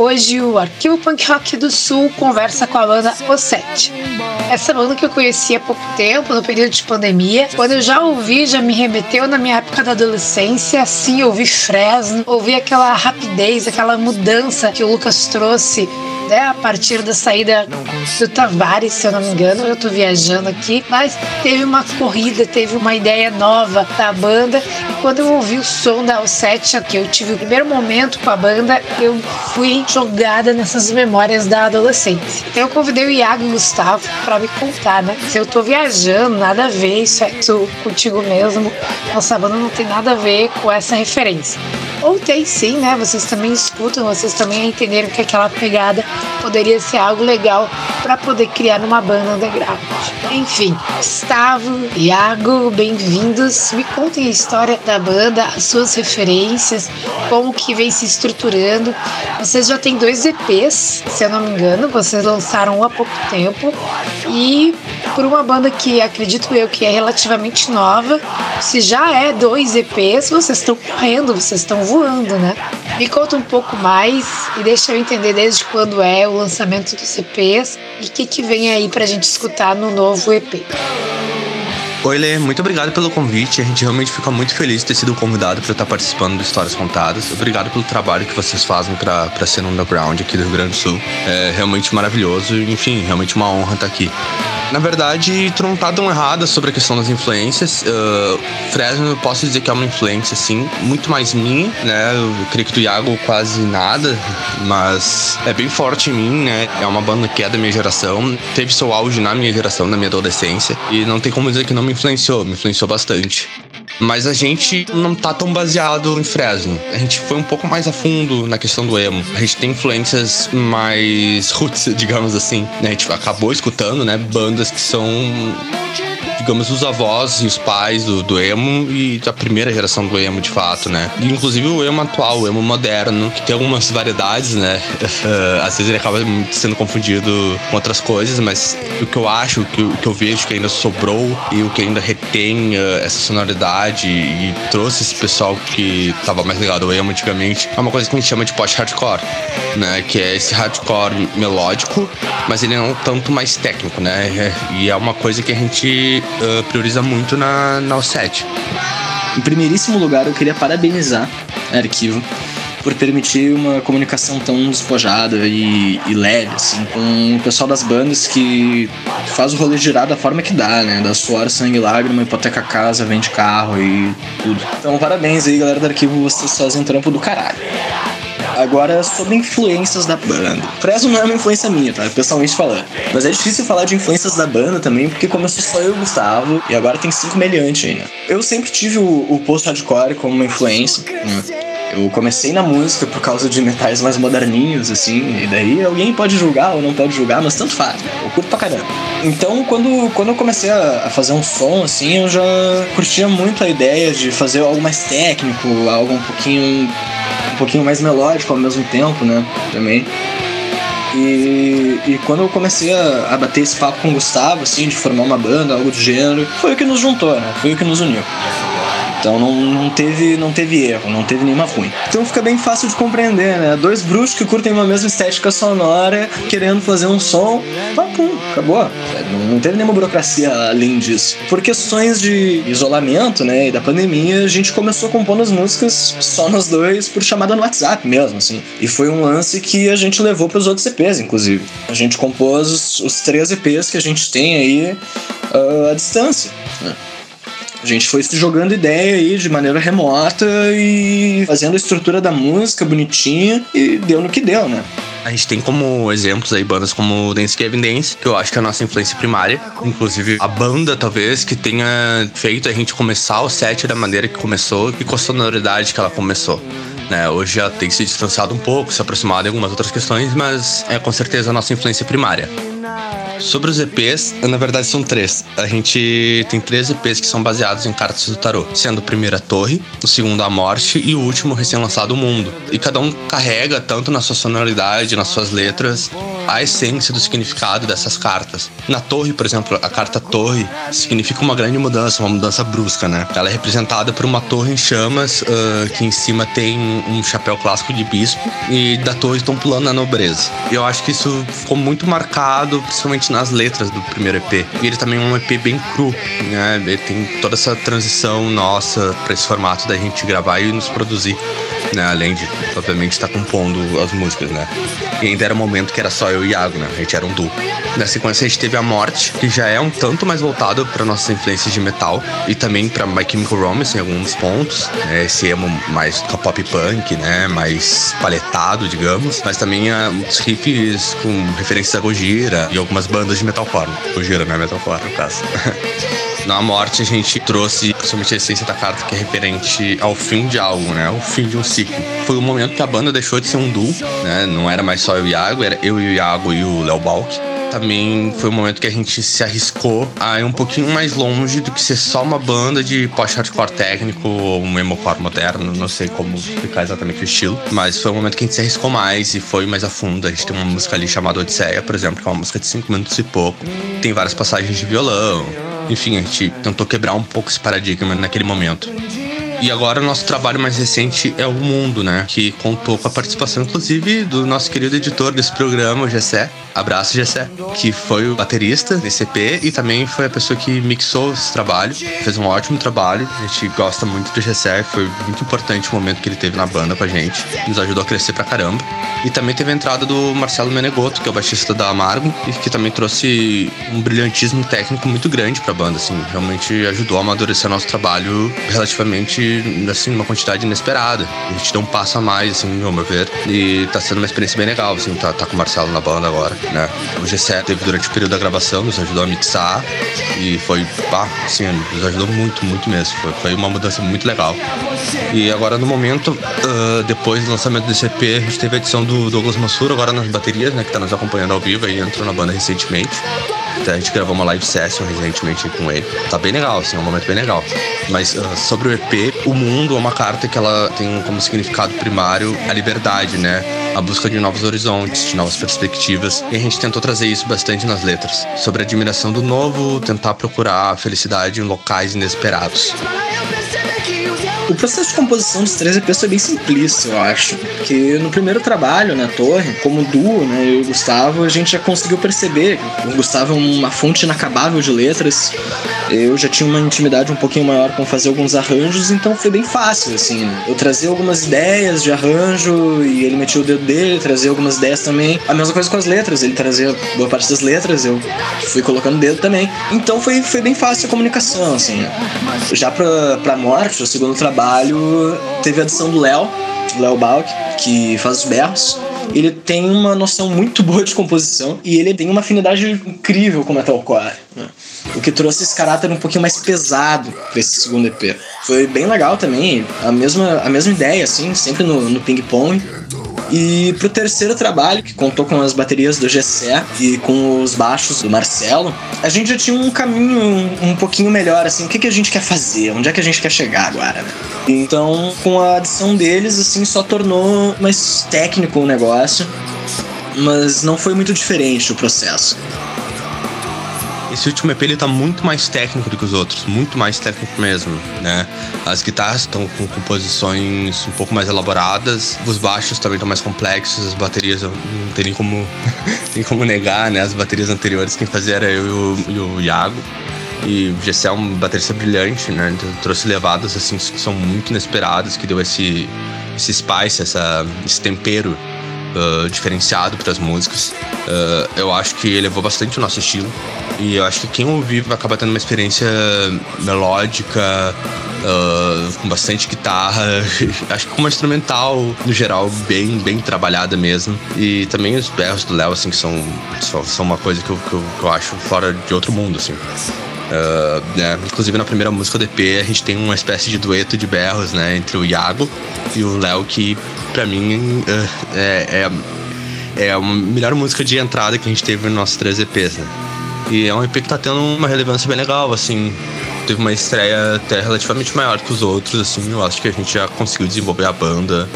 Hoje o Arquivo Punk Rock do Sul conversa com a banda O Sete. Essa banda que eu conheci há pouco tempo, no período de pandemia. Quando eu já ouvi, já me remeteu na minha época da adolescência. Assim, ouvi Fresno, ouvi aquela rapidez, aquela mudança que o Lucas trouxe né, a partir da saída do Tavares, se eu não me engano, eu tô viajando aqui, mas teve uma corrida, teve uma ideia nova da banda e quando eu ouvi o som da O7, que eu tive o primeiro momento com a banda, eu fui jogada nessas memórias da adolescência. Então eu convidei o Iago e o Gustavo para me contar, né? Se eu tô viajando, nada a ver, isso é tu contigo mesmo. Nossa banda não tem nada a ver com essa referência. Ou tem sim, né? Vocês também escutam, vocês também entenderam que aquela pegada poderia ser algo legal para poder criar uma banda underground. Enfim, Gustavo, Iago, bem-vindos. Me contem a história da banda, as suas referências, como que vem se estruturando. Vocês já têm dois EPs, se eu não me engano, vocês lançaram há pouco tempo e por uma banda que acredito eu que é relativamente nova, se já é dois EPs, vocês estão correndo, vocês estão voando, né? Me conta um pouco mais e deixa eu entender desde quando é o lançamento dos EPs e o que, que vem aí pra gente escutar no novo EP. Oi, Lê, muito obrigado pelo convite. A gente realmente fica muito feliz de ter sido convidado para estar participando do Histórias Contadas. Obrigado pelo trabalho que vocês fazem para ser no underground aqui do Rio Grande do Sul. É realmente maravilhoso. Enfim, realmente uma honra estar aqui. Na verdade, tu não tá tão errada sobre a questão das influências. Uh, Fresno, eu posso dizer que é uma influência, assim, muito mais minha, né? Eu creio que do Iago quase nada, mas é bem forte em mim, né? É uma banda que é da minha geração, teve seu auge na minha geração, na minha adolescência, e não tem como dizer que não me influenciou, me influenciou bastante. Mas a gente não tá tão baseado em Fresno. A gente foi um pouco mais a fundo na questão do emo. A gente tem influências mais roots, digamos assim. Né? A gente acabou escutando, né, bandas que são digamos, os avós e os pais do, do emo e da primeira geração do emo, de fato, né? E, inclusive o emo atual, o emo moderno, que tem algumas variedades, né? Uh, às vezes ele acaba sendo confundido com outras coisas, mas o que eu acho, o que, que eu vejo que ainda sobrou e o que ainda retém uh, essa sonoridade e trouxe esse pessoal que tava mais ligado ao emo antigamente, é uma coisa que a gente chama de post-hardcore, né? Que é esse hardcore melódico, mas ele é um tanto mais técnico, né? E é uma coisa que a gente uh, prioriza muito na, na O7. Em primeiríssimo lugar, eu queria parabenizar a Arquivo por permitir uma comunicação tão despojada e, e, leve, assim, com o pessoal das bandas que faz o rolê girar da forma que dá, né? Da suor, sangue, lágrima, hipoteca casa, vende carro e tudo. Então, parabéns aí, galera do arquivo, vocês fazem trampo do caralho. Agora, sobre influências da banda. Fresno não é uma influência minha, tá? Pessoalmente falando. Mas é difícil falar de influências da banda também, porque começou só eu e o Gustavo, e agora tem cinco meliantes né? Eu sempre tive o, o post-hardcore como uma influência, né? Eu comecei na música por causa de metais mais moderninhos, assim, e daí alguém pode julgar ou não pode julgar, mas tanto faz, eu curto pra caramba. Então, quando, quando eu comecei a fazer um som, assim, eu já curtia muito a ideia de fazer algo mais técnico, algo um pouquinho pouquinho mais melódico ao mesmo tempo, né? Também. E, e quando eu comecei a, a, bater esse papo com o Gustavo, assim, de formar uma banda, algo do gênero, foi o que nos juntou, né? Foi o que nos uniu. Então não, não, teve, não teve erro, não teve nenhuma ruim. Então fica bem fácil de compreender, né? Dois bruxos que curtem uma mesma estética sonora, querendo fazer um som, pá, pum, acabou. Não teve nenhuma burocracia além disso. Por questões de isolamento, né, e da pandemia, a gente começou compondo as músicas só nós dois por chamada no WhatsApp mesmo, assim. E foi um lance que a gente levou para os outros EPs, inclusive. A gente compôs os, os três EPs que a gente tem aí uh, à distância. Né? A gente foi se jogando ideia aí de maneira remota e fazendo a estrutura da música bonitinha e deu no que deu, né? A gente tem como exemplos aí bandas como Dance Kevin Dance, que eu acho que é a nossa influência primária. Inclusive, a banda, talvez, que tenha feito a gente começar o set da maneira que começou e com a sonoridade que ela começou. Né, hoje já tem se distanciado um pouco, se aproximado em algumas outras questões, mas é com certeza a nossa influência primária. Sobre os EPs, na verdade são três. A gente tem três EPs que são baseados em cartas do tarô, sendo o primeiro a Torre, o segundo a Morte e o último recém-lançado o Mundo. E cada um carrega, tanto na sua sonoridade, nas suas letras, a essência do significado dessas cartas. Na Torre, por exemplo, a carta Torre significa uma grande mudança, uma mudança brusca, né? Ela é representada por uma torre em chamas, uh, que em cima tem um chapéu clássico de bispo, e da torre estão pulando na nobreza. E eu acho que isso ficou muito marcado, principalmente nas letras do primeiro EP. E ele também é um EP bem cru, né? Ele tem toda essa transição nossa para esse formato da gente gravar e nos produzir. Né, além de, obviamente, estar compondo as músicas, né? E ainda era um momento que era só eu e Iago, né? A gente era um duo. Na sequência, a gente teve a Morte, que já é um tanto mais voltado para nossas influências de metal e também para My Chemical Romance em alguns pontos. Né? Esse emo mais pop punk, né? Mais paletado, digamos. Mas também há muitos riffs com referências a Gojira e algumas bandas de metalcore. Gojira não é metalcore, no caso. Na morte, a gente trouxe somente a essência da carta que é referente ao fim de algo, né? O fim de um ciclo. Foi o momento que a banda deixou de ser um duo, né? Não era mais só eu e o Iago, era eu e o Iago e o Léo Balk também foi um momento que a gente se arriscou a ir um pouquinho mais longe do que ser só uma banda de post-hardcore técnico ou um emocore moderno, não sei como explicar exatamente o estilo, mas foi um momento que a gente se arriscou mais e foi mais a fundo. A gente tem uma música ali chamada Odisseia, por exemplo, que é uma música de 5 minutos e pouco. Tem várias passagens de violão. Enfim, a gente tentou quebrar um pouco esse paradigma naquele momento. E agora o nosso trabalho mais recente é o Mundo, né? Que contou com a participação, inclusive, do nosso querido editor desse programa, o Gessé. Abraço, Gessé. Que foi o baterista desse EP e também foi a pessoa que mixou esse trabalho. Fez um ótimo trabalho. A gente gosta muito do Gessé. Foi muito importante o momento que ele teve na banda com a gente. Nos ajudou a crescer pra caramba. E também teve a entrada do Marcelo Menegoto, que é o baixista da Amargo, e que também trouxe um brilhantismo técnico muito grande pra banda, assim. Realmente ajudou a amadurecer nosso trabalho relativamente assim, uma quantidade inesperada. A gente deu um passo a mais, assim, ao meu ver. E tá sendo uma experiência bem legal, assim, tá, tá com o Marcelo na banda agora, né? O G7 teve durante o período da gravação, nos ajudou a mixar. E foi, pá, assim, nos ajudou muito, muito mesmo. Foi, foi uma mudança muito legal. E agora, no momento, uh, depois do lançamento desse EP, a gente teve a edição do Douglas Mansur, agora nas baterias, né? Que tá nos acompanhando ao vivo e entrou na banda recentemente. A gente gravou uma live session recentemente com ele. Tá bem legal, assim, é um momento bem legal. Mas uh, sobre o EP, o mundo é uma carta que ela tem como significado primário a liberdade, né? A busca de novos horizontes, de novas perspectivas. E a gente tentou trazer isso bastante nas letras. Sobre a admiração do novo, tentar procurar a felicidade em locais inesperados. O processo de composição dos três EPs foi bem simplista, eu acho. Porque no primeiro trabalho, na torre, como duo, né, eu e o Gustavo, a gente já conseguiu perceber. O Gustavo é uma fonte inacabável de letras. Eu já tinha uma intimidade um pouquinho maior com fazer alguns arranjos, então foi bem fácil, assim. Né? Eu trazia algumas ideias de arranjo e ele metia o dedo dele, trazia algumas ideias também. A mesma coisa com as letras, ele trazia boa parte das letras, eu fui colocando o dedo também. Então foi, foi bem fácil a comunicação, assim. Já pra, pra morte, o segundo trabalho trabalho teve a adição do Léo, Léo Balk, que faz os berros. Ele tem uma noção muito boa de composição e ele tem uma afinidade incrível com metalcore. Né? O que trouxe esse caráter um pouquinho mais pesado para esse segundo EP. Foi bem legal também, a mesma, a mesma ideia, assim, sempre no, no ping-pong. E pro terceiro trabalho, que contou com as baterias do Gessé e com os baixos do Marcelo, a gente já tinha um caminho um, um pouquinho melhor, assim, o que, que a gente quer fazer, onde é que a gente quer chegar agora, né? Então, com a adição deles, assim, só tornou mais técnico o negócio, mas não foi muito diferente o processo. Esse último EP ele tá muito mais técnico do que os outros, muito mais técnico mesmo, né? As guitarras estão com composições um pouco mais elaboradas, os baixos também estão mais complexos, as baterias não tem nem como, tem como negar, né? As baterias anteriores quem fazia era eu e o, e o Iago. E o Gessé é um baterista brilhante, né? Então, trouxe levadas assim que são muito inesperadas, que deu esse, esse spice, essa, esse tempero uh, diferenciado para as músicas. Uh, eu acho que elevou bastante o nosso estilo. E eu acho que quem ouvir vai acabar tendo uma experiência melódica, uh, com bastante guitarra. acho que com uma instrumental, no geral, bem, bem trabalhada mesmo. E também os berros do Léo, assim, que são, são uma coisa que eu, que eu, que eu acho fora de outro mundo, assim. Uh, né? Inclusive na primeira música do EP a gente tem uma espécie de dueto de berros, né? Entre o Iago e o Léo, que pra mim uh, é, é, é, a melhor música de entrada que a gente teve nos nossos três EPs, né? E é um EP que tá tendo uma relevância bem legal, assim. Teve uma estreia até relativamente maior que os outros, assim. Eu acho que a gente já conseguiu desenvolver a banda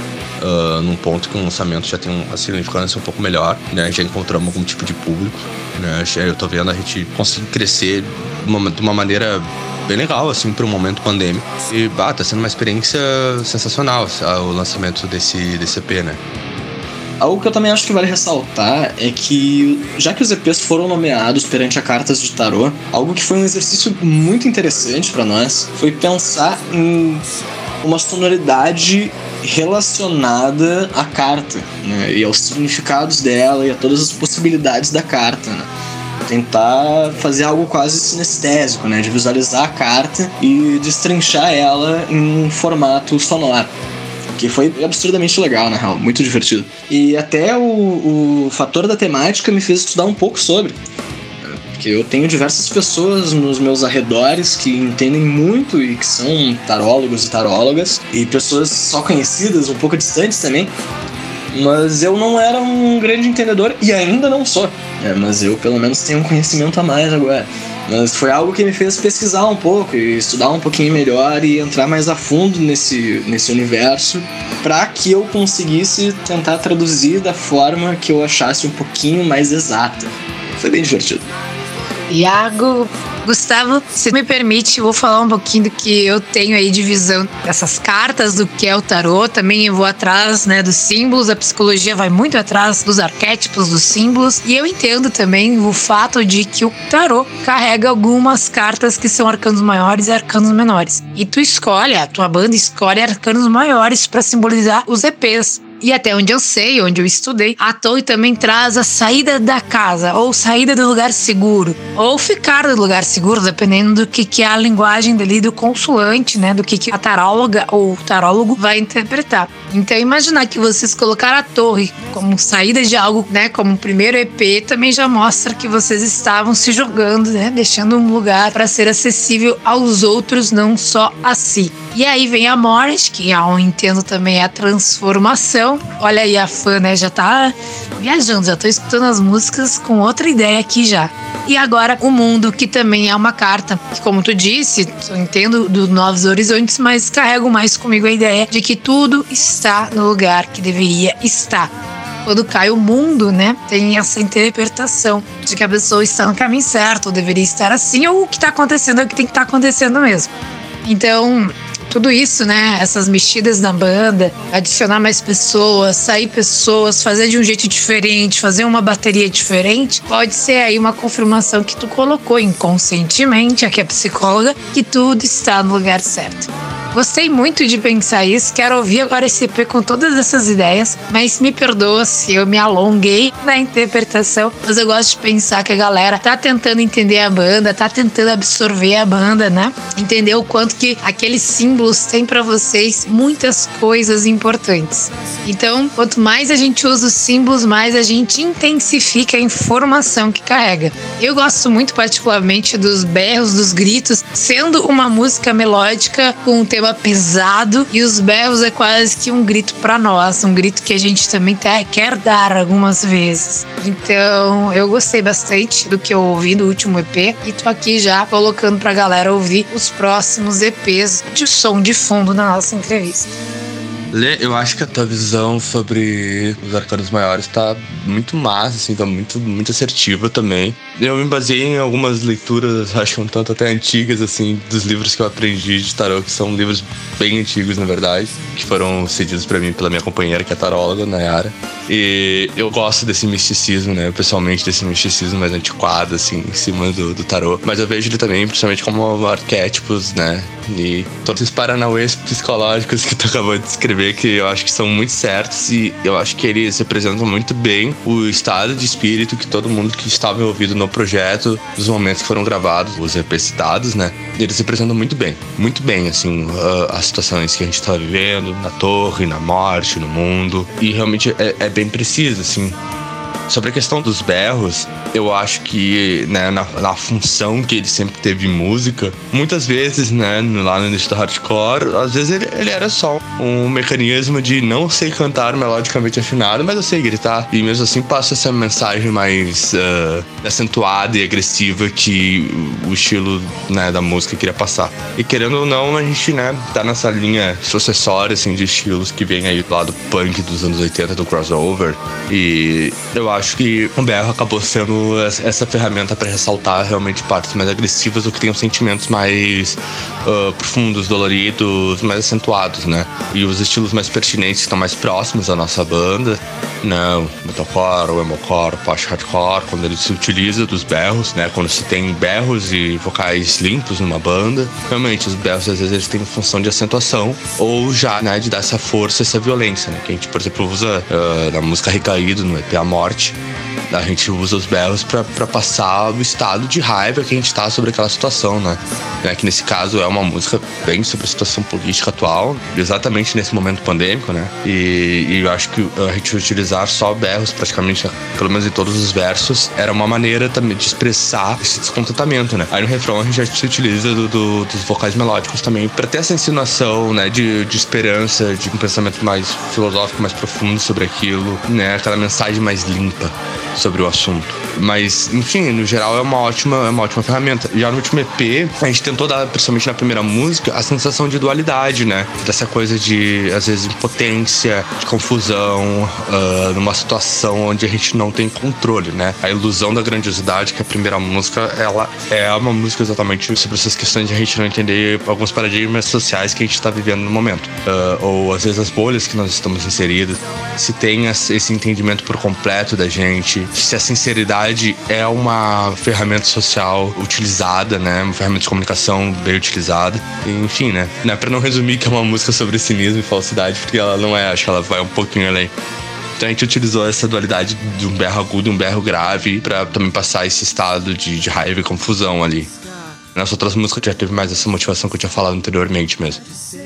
uh, num ponto que o lançamento já tem uma significância um pouco melhor, né? Já encontramos algum tipo de público, né? Eu tô vendo a gente conseguir crescer de uma, de uma maneira bem legal, assim, para um momento pandêmico. E, bah, tá sendo uma experiência sensacional o lançamento desse, desse EP, né? Algo que eu também acho que vale ressaltar é que, já que os EPs foram nomeados perante a cartas de tarô, algo que foi um exercício muito interessante para nós foi pensar em uma sonoridade relacionada à carta né, e aos significados dela e a todas as possibilidades da carta. Né? Tentar fazer algo quase sinestésico, né, de visualizar a carta e destrinchar ela em um formato sonoro que foi absurdamente legal, na real, muito divertido. E até o, o fator da temática me fez estudar um pouco sobre. Eu tenho diversas pessoas nos meus arredores que entendem muito e que são tarólogos e tarólogas, e pessoas só conhecidas, um pouco distantes também. Mas eu não era um grande entendedor e ainda não sou. É, mas eu pelo menos tenho um conhecimento a mais agora. Mas foi algo que me fez pesquisar um pouco e estudar um pouquinho melhor e entrar mais a fundo nesse, nesse universo para que eu conseguisse tentar traduzir da forma que eu achasse um pouquinho mais exata. Foi bem divertido. Iago, Gustavo, se me permite, vou falar um pouquinho do que eu tenho aí de visão dessas cartas, do que é o tarô. Também eu vou atrás né, dos símbolos, a psicologia vai muito atrás dos arquétipos, dos símbolos. E eu entendo também o fato de que o tarô carrega algumas cartas que são arcanos maiores e arcanos menores. E tu escolhe, a tua banda escolhe arcanos maiores para simbolizar os EPs. E até onde eu sei, onde eu estudei, a torre também traz a saída da casa, ou saída do lugar seguro, ou ficar do lugar seguro, dependendo do que, que é a linguagem dali do consulante, né? Do que, que a taróloga ou tarólogo vai interpretar. Então, imaginar que vocês colocaram a torre como saída de algo, né? Como primeiro EP, também já mostra que vocês estavam se jogando, né? Deixando um lugar para ser acessível aos outros, não só a si. E aí vem a morte, que eu entendo também é a transformação. Olha aí a fã, né? Já tá viajando, já tô escutando as músicas com outra ideia aqui já. E agora o mundo, que também é uma carta, que como tu disse, eu entendo dos novos horizontes, mas carrego mais comigo a ideia de que tudo está no lugar que deveria estar quando cai o mundo, né, tem essa interpretação de que a pessoa está no caminho certo, ou deveria estar assim, ou o que está acontecendo é o que tem que estar tá acontecendo mesmo. Então, tudo isso, né? Essas mexidas na banda, adicionar mais pessoas, sair pessoas, fazer de um jeito diferente, fazer uma bateria diferente, pode ser aí uma confirmação que tu colocou inconscientemente, aqui é psicóloga, que tudo está no lugar certo. Gostei muito de pensar isso, quero ouvir agora esse EP com todas essas ideias, mas me perdoa se eu me alonguei na interpretação, mas eu gosto de pensar que a galera tá tentando entender a banda, tá tentando absorver a banda, né? Entender o quanto que aqueles símbolos têm para vocês muitas coisas importantes. Então, quanto mais a gente usa os símbolos, mais a gente intensifica a informação que carrega. Eu gosto muito particularmente dos berros, dos gritos, sendo uma música melódica com um tema tema pesado e os berros é quase que um grito para nós, um grito que a gente também quer dar algumas vezes. Então, eu gostei bastante do que eu ouvi do último EP e tô aqui já colocando pra galera ouvir os próximos EPs de som de fundo na nossa entrevista. Lê, eu acho que a tua visão sobre os arcanos maiores tá muito massa, assim, tá muito, muito assertiva também. Eu me baseei em algumas leituras, acho um tanto até antigas, assim, dos livros que eu aprendi de tarô, que são livros bem antigos, na verdade, que foram cedidos para mim pela minha companheira, que é taróloga, Nayara. E eu gosto desse misticismo, né, pessoalmente, desse misticismo mais antiquado, assim, em cima do, do tarô. Mas eu vejo ele também, principalmente, como arquétipos, né, e todos esses paranauês psicológicos que tu acabou de descrever, que eu acho que são muito certos e eu acho que eles representam muito bem o estado de espírito que todo mundo que estava envolvido no projeto, nos momentos que foram gravados, os EP citados, né? Eles representam muito bem, muito bem, assim, uh, as situações que a gente está vivendo, na torre, na morte, no mundo. E realmente é, é bem preciso, assim. Sobre a questão dos berros, eu acho que né, na, na, função que ele sempre teve em música, muitas vezes, né, lá no início do hardcore, às vezes ele, ele era só um mecanismo de não sei cantar melodicamente afinado, mas eu sei gritar. E mesmo assim passa essa mensagem mais uh, acentuada e agressiva que o estilo né, da música queria passar. E querendo ou não, a gente né, tá nessa linha sucessória assim, de estilos que vem aí do lado punk dos anos 80, do crossover. E eu acho que o berro acabou sendo essa ferramenta para ressaltar realmente partes mais agressivas ou que tenham sentimentos mais uh, profundos, doloridos, mais acentuados, né? E os estilos mais pertinentes estão mais próximos da nossa banda, né? O metalcore, o emocore, o post-hardcore, quando ele se utiliza dos berros, né? Quando se tem berros e vocais limpos numa banda, realmente os berros às vezes eles têm função de acentuação ou já, né, de dar essa força, essa violência, né? Que a gente, por exemplo, usa uh, na música Recaído, no EP A Morte, much. A gente usa os berros para passar o estado de raiva que a gente tá sobre aquela situação, né? É, que nesse caso é uma música bem sobre a situação política atual, exatamente nesse momento pandêmico, né? E, e eu acho que a gente utilizar só berros praticamente, pelo menos em todos os versos, era uma maneira também de expressar esse descontentamento, né? Aí no refrão a gente já se utiliza do, do, dos vocais melódicos também para ter essa insinuação, né? De, de esperança, de um pensamento mais filosófico, mais profundo sobre aquilo, né? Aquela mensagem mais limpa sobre o assunto. Mas, enfim, no geral é uma ótima, é uma ótima ferramenta. Já no último EP, a gente tentou dar, principalmente na primeira música, a sensação de dualidade, né? Dessa coisa de, às vezes, impotência, de confusão, uh, numa situação onde a gente não tem controle, né? A ilusão da grandiosidade, que a primeira música, ela é uma música exatamente sobre essas questões de a gente não entender alguns paradigmas sociais que a gente está vivendo no momento. Uh, ou, às vezes, as bolhas que nós estamos inseridos. Se tem esse entendimento por completo da gente, se a sinceridade é uma ferramenta social utilizada, né? Uma ferramenta de comunicação bem utilizada. Enfim, né? Não é pra não resumir que é uma música sobre cinismo e falsidade, porque ela não é, acho que ela vai um pouquinho além. Então a gente utilizou essa dualidade de um berro agudo e um berro grave para também passar esse estado de, de raiva e confusão ali. Nas outras músicas já teve mais essa motivação que eu tinha falado anteriormente mesmo.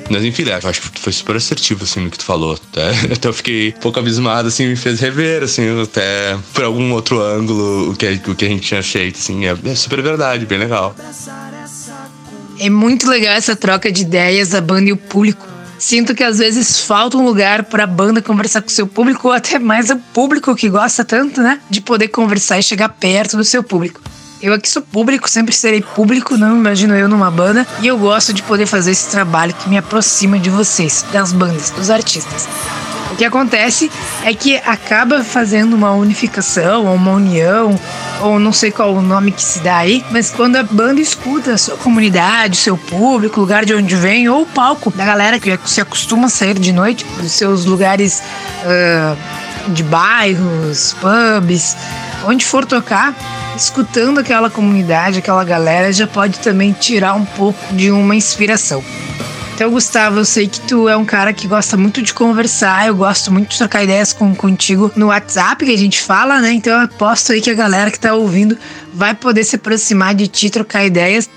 Mas enfim, eu acho que foi super assertivo, assim, no que tu falou. Até, até eu fiquei um pouco abismado, assim, me fez rever, assim, até por algum outro ângulo o que, o que a gente tinha feito, assim. É, é super verdade, bem legal. É muito legal essa troca de ideias da banda e o público. Sinto que às vezes falta um lugar para a banda conversar com o seu público, ou até mais o público que gosta tanto, né? De poder conversar e chegar perto do seu público. Eu aqui sou público, sempre serei público, não imagino eu numa banda, e eu gosto de poder fazer esse trabalho que me aproxima de vocês, das bandas, dos artistas. O que acontece é que acaba fazendo uma unificação, ou uma união, ou não sei qual o nome que se dá aí, mas quando a banda escuta a sua comunidade, seu público, lugar de onde vem, ou o palco da galera que se acostuma a sair de noite dos seus lugares uh, de bairros, pubs, onde for tocar, escutando aquela comunidade, aquela galera, já pode também tirar um pouco de uma inspiração. Então, Gustavo, eu sei que tu é um cara que gosta muito de conversar, eu gosto muito de trocar ideias com, contigo no WhatsApp, que a gente fala, né? Então eu aposto aí que a galera que tá ouvindo vai poder se aproximar de ti, trocar ideias.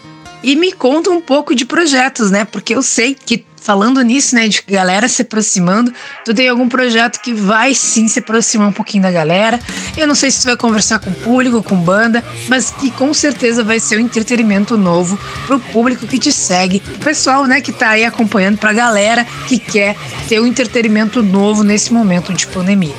E me conta um pouco de projetos, né? Porque eu sei que falando nisso, né, de galera se aproximando, tu tem algum projeto que vai sim se aproximar um pouquinho da galera. Eu não sei se tu vai conversar com o público, com banda, mas que com certeza vai ser um entretenimento novo pro público que te segue, pessoal, né, que tá aí acompanhando, pra galera que quer ter um entretenimento novo nesse momento de pandemia.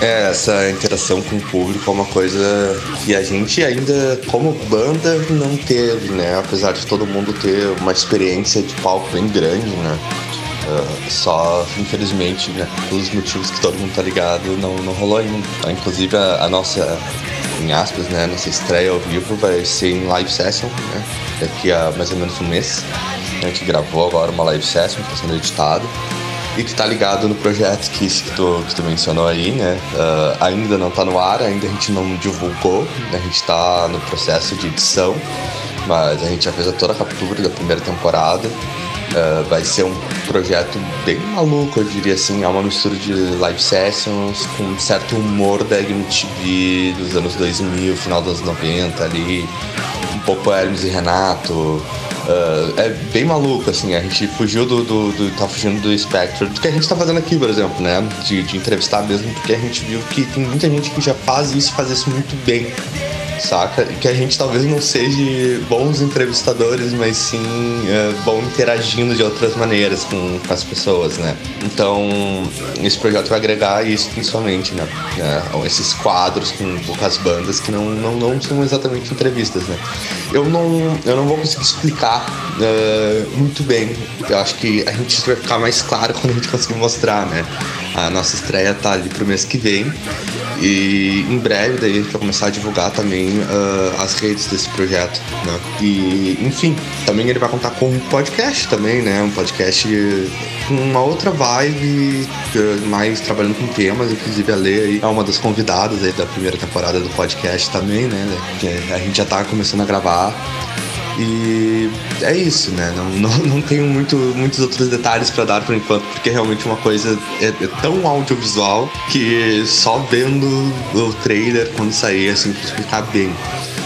É, essa interação com o público é uma coisa que a gente ainda, como banda, não teve, né? Apesar de todo mundo ter uma experiência de palco bem grande, né? Uh, só, infelizmente, né, pelos motivos que todo mundo tá ligado, não, não rolou ainda. Inclusive, a, a nossa, em aspas, né, nossa estreia ao vivo vai ser em live session, né? Daqui a mais ou menos um mês. A gente gravou agora uma live session, está sendo editado e que está ligado no projeto que, que, tu, que tu mencionou aí, né? Uh, ainda não está no ar, ainda a gente não divulgou, né? a gente está no processo de edição, mas a gente já fez toda a captura da primeira temporada. Uh, vai ser um projeto bem maluco, eu diria assim. É uma mistura de live sessions com um certo humor da MTV dos anos 2000, final dos 90 ali. Um pouco Hermes e Renato, Uh, é bem maluco, assim, a gente fugiu do, do, do, tá fugindo do espectro do que a gente tá fazendo aqui, por exemplo, né? De, de entrevistar mesmo, porque a gente viu que tem muita gente que já faz isso, faz isso muito bem saca? Que a gente talvez não seja bons entrevistadores, mas sim é, bom interagindo de outras maneiras com, com, as pessoas, né? Então, esse projeto vai agregar isso principalmente, né? É, esses quadros com poucas bandas que não, não, não são exatamente entrevistas, né? Eu não, eu não vou conseguir explicar uh, muito bem. Eu acho que a gente vai ficar mais claro quando a gente conseguir mostrar, né? A nossa estreia tá ali pro mês que vem. E em breve daí a gente vai começar a divulgar também uh, as redes desse projeto, né? E enfim, também ele vai contar com um podcast também, né? Um podcast com uma outra vibe, mais trabalhando com temas, inclusive a Lê aí é uma das convidadas aí da primeira temporada do podcast também, né? A gente já tá começando a gravar. E é isso, né? Não, não, não tenho muito, muitos outros detalhes para dar por enquanto, porque realmente uma coisa é, é, tão audiovisual que só vendo o trailer quando sair, assim, pra explicar bem.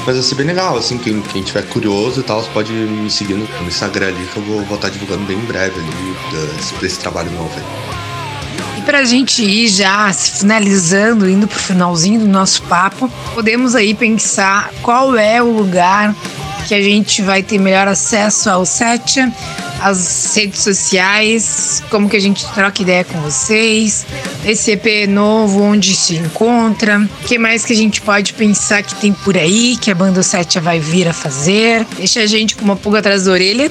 Mas vai ser bem legal, assim, quem, quem tiver curioso e tal, pode me seguir no, no Instagram ali, que eu vou, vou estar divulgando bem em breve ali desse, desse trabalho novo aí. E pra gente ir já finalizando, indo pro finalzinho do nosso papo, podemos aí pensar qual é o lugar que a gente vai ter melhor acesso ao set, às redes sociais, como que a gente troca ideia com vocês, esse EP novo, onde se encontra, o que mais que a gente pode pensar que tem por aí, que a banda 7 vai vir a fazer. Deixa a gente com uma pulga atrás da orelha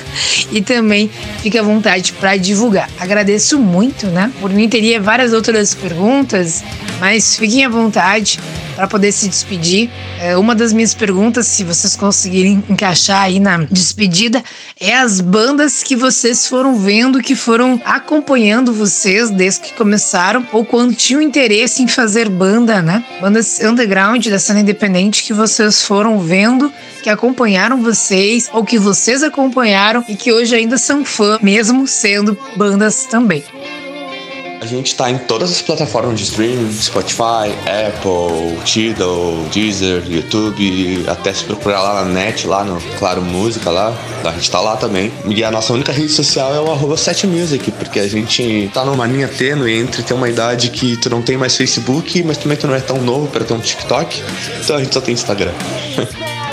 e também fique à vontade para divulgar. Agradeço muito, né? Por mim teria várias outras perguntas, mas fiquem à vontade para poder se despedir. É, uma das minhas perguntas, se vocês conseguirem encaixar aí na despedida, é as bandas que vocês foram vendo, que foram acompanhando vocês desde que começaram, ou quando tinham interesse em fazer banda, né? Bandas underground da cena independente que vocês foram vendo que acompanharam vocês ou que vocês acompanharam e que hoje ainda são fã, mesmo sendo bandas também. A gente está em todas as plataformas de streaming, Spotify, Apple, Tidal, Deezer, YouTube, até se procurar lá na net, lá no Claro Música lá, a gente tá lá também. E a nossa única rede social é o arroba 7music, porque a gente tá numa linha tênue entre ter uma idade que tu não tem mais Facebook, mas também tu não é tão novo para ter um TikTok, então a gente só tem Instagram.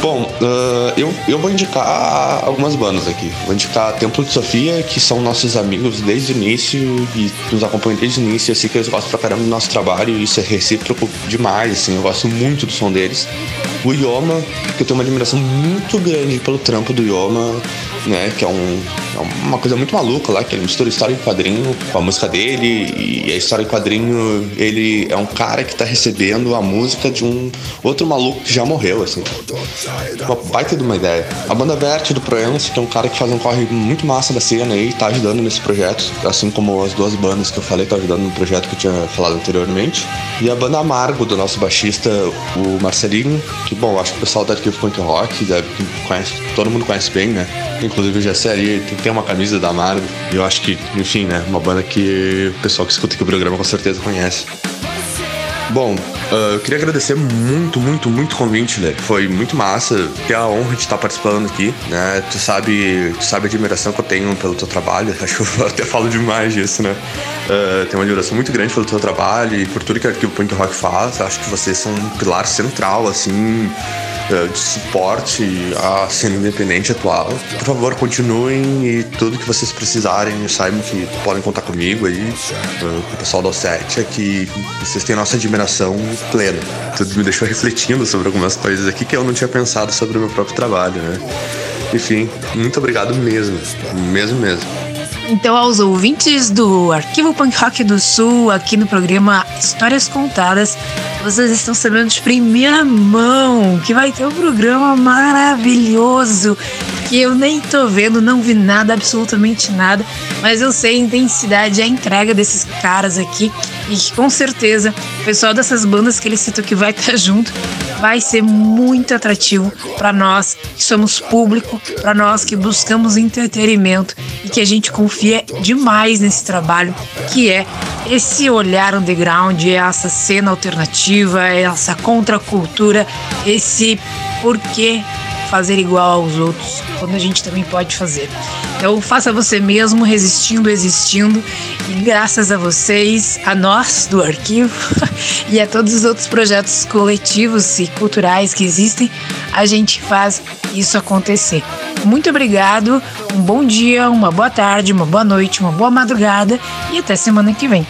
Bom, uh, eu, eu vou indicar algumas bandas aqui. Vou indicar Templo de Sofia, que são nossos amigos desde o início e nos acompanham desde o início. Eu sei que eles gostam pra caramba do nosso trabalho e isso é recíproco demais, assim. Eu gosto muito do som deles. O Ioma, que eu tenho uma admiração muito grande pelo trampo do Ioma né? Que é, um, é uma coisa muito maluca lá, que ele mistura história em quadrinho com a música dele. E a história em quadrinho, ele é um cara que tá recebendo a música de um outro maluco que já morreu, assim. Uma baita de uma ideia. A banda Vert do Proença, que é um cara que faz um corre muito massa da cena aí, tá ajudando nesse projeto, assim como as duas bandas que eu falei, tá ajudando no projeto que eu tinha falado anteriormente. E a banda Amargo, do nosso baixista, o Marcelinho, que, bom, acho que o pessoal da Arquivo Punk Rock deve, conhece, todo mundo conhece bem, né? Inclusive o Jessé ali tem uma camisa da Amargo. E eu acho que, enfim, né? Uma banda que o pessoal que escuta aqui o programa com certeza conhece. Bom, uh, eu queria agradecer muito, muito, muito o convite, né? Foi muito massa ter a honra de estar participando aqui, né? Tu sabe, tu sabe a admiração que eu tenho pelo teu trabalho, acho que eu até falo demais disso, né? Uh, tenho uma admiração muito grande pelo teu trabalho e por tudo que o Punk Rock faz. Acho que vocês são um pilar central, assim, de suporte à cena independente atual. Por favor, continuem e tudo que vocês precisarem, saibam que podem contar comigo aí, eh, com o pessoal da O7, é que vocês têm nossa admiração plena. Tudo me deixou refletindo sobre algumas coisas aqui que eu não tinha pensado sobre o meu próprio trabalho, né? Enfim, muito obrigado mesmo, mesmo mesmo. Então, aos ouvintes do Arquivo Punk Rock do Sul, aqui no programa Histórias Contadas, vocês estão sabendo de primeira mão que vai ter um programa maravilhoso que eu nem tô vendo, não vi nada, absolutamente nada, mas eu sei a intensidade a entrega desses caras aqui. E que com certeza o pessoal dessas bandas que ele citou que vai estar junto vai ser muito atrativo para nós que somos público, para nós que buscamos entretenimento e que a gente confia demais nesse trabalho que é esse olhar underground, essa cena alternativa, essa contracultura, esse porquê fazer igual aos outros, quando a gente também pode fazer. Então faça você mesmo, resistindo, existindo, e graças a vocês, a nós do arquivo e a todos os outros projetos coletivos e culturais que existem, a gente faz isso acontecer. Muito obrigado, um bom dia, uma boa tarde, uma boa noite, uma boa madrugada e até semana que vem.